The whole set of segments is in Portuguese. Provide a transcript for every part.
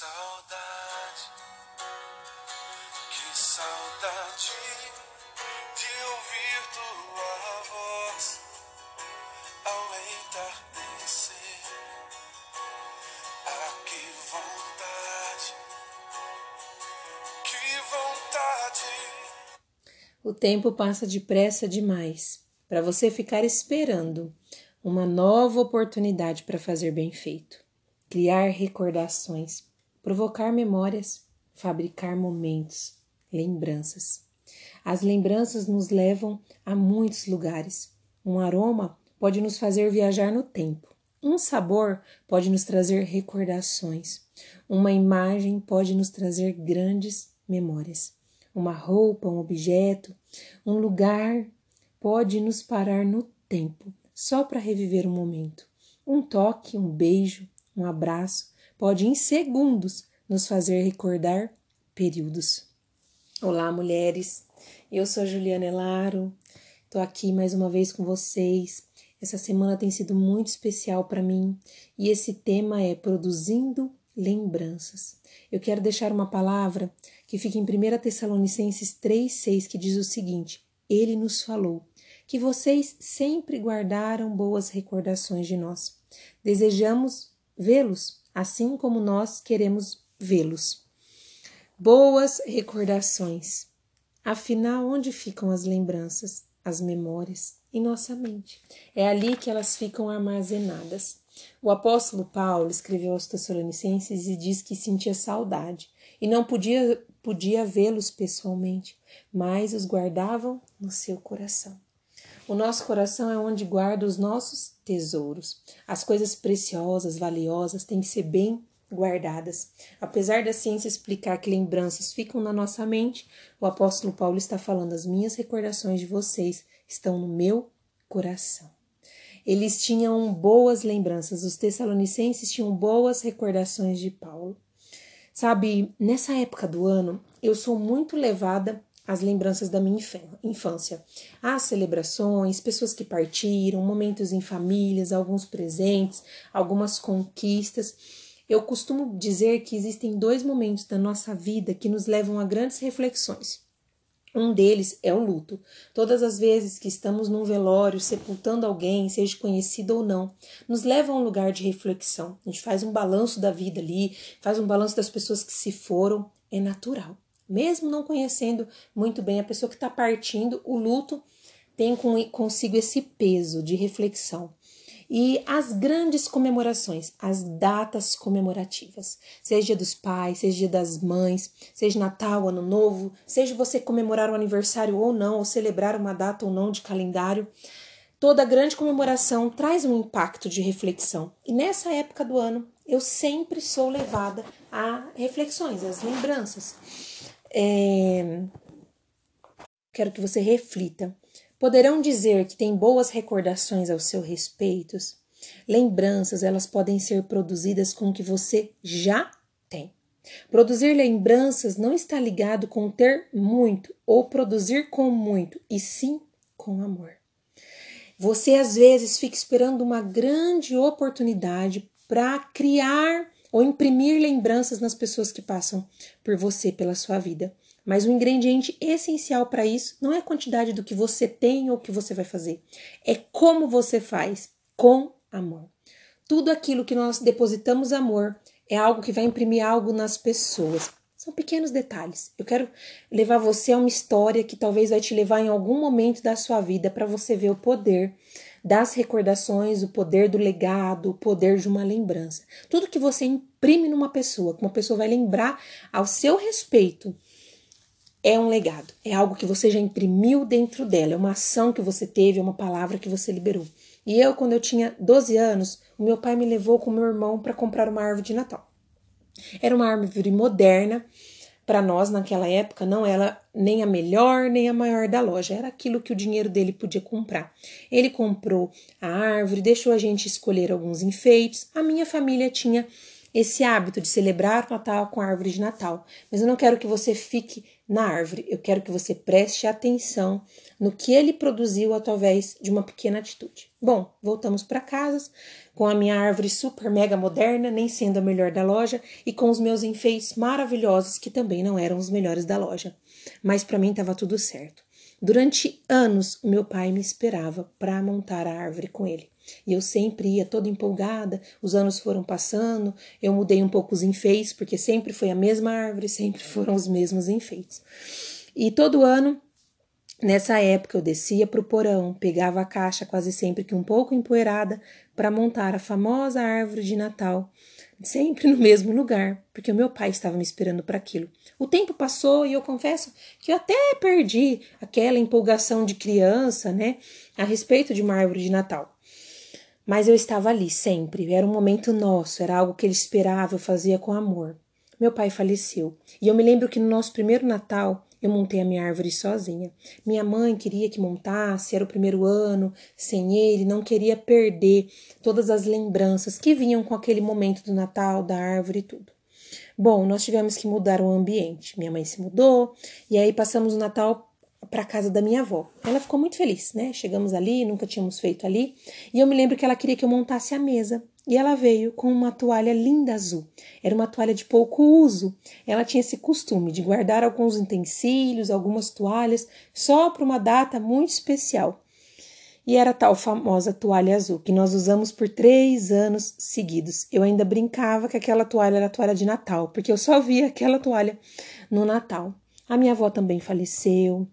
saudade, que saudade de ouvir tua voz ao entardecer. Ah, que vontade, que vontade. O tempo passa depressa demais para você ficar esperando uma nova oportunidade para fazer bem feito, criar recordações, provocar memórias, fabricar momentos, lembranças. As lembranças nos levam a muitos lugares. Um aroma pode nos fazer viajar no tempo. Um sabor pode nos trazer recordações. Uma imagem pode nos trazer grandes memórias. Uma roupa, um objeto, um lugar pode nos parar no tempo só para reviver um momento. Um toque, um beijo, um abraço pode em segundos nos fazer recordar períodos. Olá, mulheres. Eu sou Juliana Elaro. Estou aqui mais uma vez com vocês. Essa semana tem sido muito especial para mim e esse tema é produzindo lembranças. Eu quero deixar uma palavra que fica em 1 Tessalonicenses 3:6 que diz o seguinte: Ele nos falou que vocês sempre guardaram boas recordações de nós. Desejamos vê-los, assim como nós queremos vê-los. Boas recordações. Afinal, onde ficam as lembranças, as memórias? Em nossa mente. É ali que elas ficam armazenadas. O apóstolo Paulo escreveu aos Tessalonicenses e diz que sentia saudade e não podia, podia vê-los pessoalmente, mas os guardavam no seu coração. O nosso coração é onde guarda os nossos tesouros. As coisas preciosas, valiosas, têm que ser bem guardadas. Apesar da ciência explicar que lembranças ficam na nossa mente, o apóstolo Paulo está falando: as minhas recordações de vocês estão no meu coração. Eles tinham boas lembranças, os tessalonicenses tinham boas recordações de Paulo. Sabe, nessa época do ano, eu sou muito levada as lembranças da minha infância. As celebrações, pessoas que partiram, momentos em famílias, alguns presentes, algumas conquistas. Eu costumo dizer que existem dois momentos da nossa vida que nos levam a grandes reflexões. Um deles é o luto. Todas as vezes que estamos num velório sepultando alguém, seja conhecido ou não, nos leva a um lugar de reflexão. A gente faz um balanço da vida ali, faz um balanço das pessoas que se foram. É natural mesmo não conhecendo muito bem a pessoa que está partindo, o luto tem consigo esse peso de reflexão. E as grandes comemorações, as datas comemorativas, seja dia dos pais, seja dia das mães, seja Natal, Ano Novo, seja você comemorar o aniversário ou não, ou celebrar uma data ou não de calendário, toda grande comemoração traz um impacto de reflexão. E nessa época do ano, eu sempre sou levada a reflexões, às lembranças. É... Quero que você reflita. Poderão dizer que tem boas recordações ao seu respeito? Lembranças, elas podem ser produzidas com o que você já tem. Produzir lembranças não está ligado com ter muito ou produzir com muito, e sim com amor. Você às vezes fica esperando uma grande oportunidade para criar ou imprimir lembranças nas pessoas que passam por você, pela sua vida. Mas o ingrediente essencial para isso não é a quantidade do que você tem ou que você vai fazer, é como você faz, com amor. Tudo aquilo que nós depositamos amor é algo que vai imprimir algo nas pessoas. São pequenos detalhes. Eu quero levar você a uma história que talvez vai te levar em algum momento da sua vida para você ver o poder das recordações, o poder do legado, o poder de uma lembrança. Tudo que você imprime numa pessoa, que uma pessoa vai lembrar ao seu respeito, é um legado, é algo que você já imprimiu dentro dela, é uma ação que você teve, é uma palavra que você liberou. E eu, quando eu tinha 12 anos, o meu pai me levou com meu irmão para comprar uma árvore de Natal. Era uma árvore moderna, para nós naquela época não era nem a melhor nem a maior da loja, era aquilo que o dinheiro dele podia comprar. Ele comprou a árvore, deixou a gente escolher alguns enfeites. A minha família tinha esse hábito de celebrar o Natal com a árvore de Natal. Mas eu não quero que você fique na árvore, eu quero que você preste atenção no que ele produziu através de uma pequena atitude. Bom, voltamos para casa com a minha árvore super mega moderna, nem sendo a melhor da loja, e com os meus enfeites maravilhosos que também não eram os melhores da loja. Mas para mim estava tudo certo. Durante anos, meu pai me esperava para montar a árvore com ele. E eu sempre ia toda empolgada, os anos foram passando, eu mudei um pouco os enfeites, porque sempre foi a mesma árvore, sempre foram os mesmos enfeites. E todo ano Nessa época eu descia para o porão, pegava a caixa quase sempre que um pouco empoeirada para montar a famosa árvore de Natal, sempre no mesmo lugar, porque o meu pai estava me esperando para aquilo. O tempo passou e eu confesso que eu até perdi aquela empolgação de criança, né, a respeito de uma árvore de Natal. Mas eu estava ali sempre, era um momento nosso, era algo que ele esperava, eu fazia com amor. Meu pai faleceu e eu me lembro que no nosso primeiro Natal eu montei a minha árvore sozinha. Minha mãe queria que montasse, era o primeiro ano sem ele, não queria perder todas as lembranças que vinham com aquele momento do Natal, da árvore e tudo. Bom, nós tivemos que mudar o ambiente. Minha mãe se mudou e aí passamos o Natal para casa da minha avó. Ela ficou muito feliz, né? Chegamos ali, nunca tínhamos feito ali, e eu me lembro que ela queria que eu montasse a mesa. E ela veio com uma toalha linda azul. Era uma toalha de pouco uso. Ela tinha esse costume de guardar alguns utensílios, algumas toalhas, só para uma data muito especial. E era tal famosa toalha azul que nós usamos por três anos seguidos. Eu ainda brincava que aquela toalha era toalha de Natal, porque eu só via aquela toalha no Natal. A minha avó também faleceu,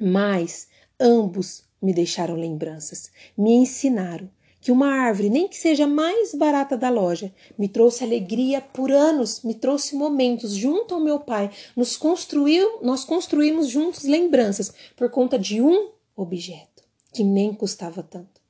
mas ambos me deixaram lembranças, me ensinaram que uma árvore, nem que seja mais barata da loja, me trouxe alegria por anos, me trouxe momentos junto ao meu pai, nos construiu, nós construímos juntos lembranças por conta de um objeto que nem custava tanto.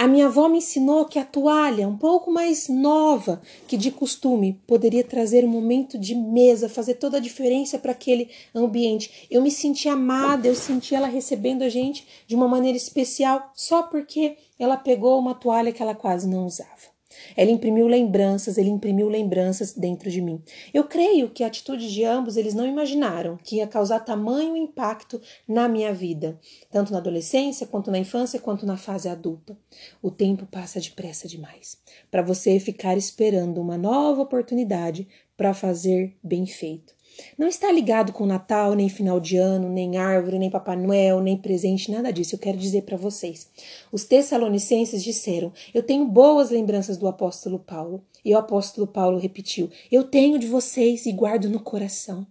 A minha avó me ensinou que a toalha, um pouco mais nova que de costume, poderia trazer um momento de mesa, fazer toda a diferença para aquele ambiente. Eu me senti amada, eu senti ela recebendo a gente de uma maneira especial só porque ela pegou uma toalha que ela quase não usava. Ela imprimiu lembranças, ele imprimiu lembranças dentro de mim. Eu creio que a atitude de ambos eles não imaginaram que ia causar tamanho impacto na minha vida, tanto na adolescência, quanto na infância, quanto na fase adulta. O tempo passa depressa demais para você ficar esperando uma nova oportunidade para fazer bem feito. Não está ligado com Natal, nem final de ano, nem árvore, nem Papai Noel, nem presente, nada disso. Eu quero dizer para vocês. Os Tessalonicenses disseram: Eu tenho boas lembranças do apóstolo Paulo. E o apóstolo Paulo repetiu: Eu tenho de vocês e guardo no coração.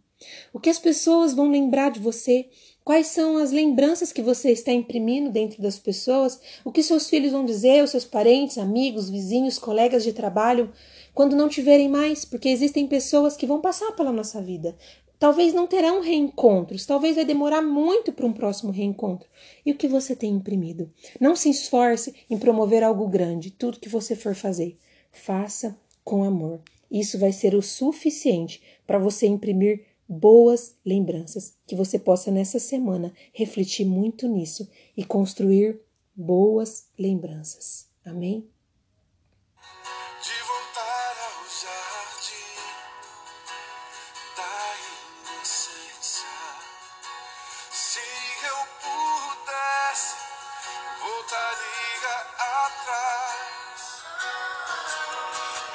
O que as pessoas vão lembrar de você? Quais são as lembranças que você está imprimindo dentro das pessoas? O que seus filhos vão dizer, os seus parentes, amigos, vizinhos, colegas de trabalho? quando não tiverem mais, porque existem pessoas que vão passar pela nossa vida. Talvez não terão reencontros, talvez vai demorar muito para um próximo reencontro. E o que você tem imprimido? Não se esforce em promover algo grande, tudo que você for fazer. Faça com amor. Isso vai ser o suficiente para você imprimir boas lembranças. Que você possa nessa semana refletir muito nisso e construir boas lembranças. Amém?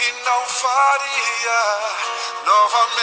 e não faria novamente.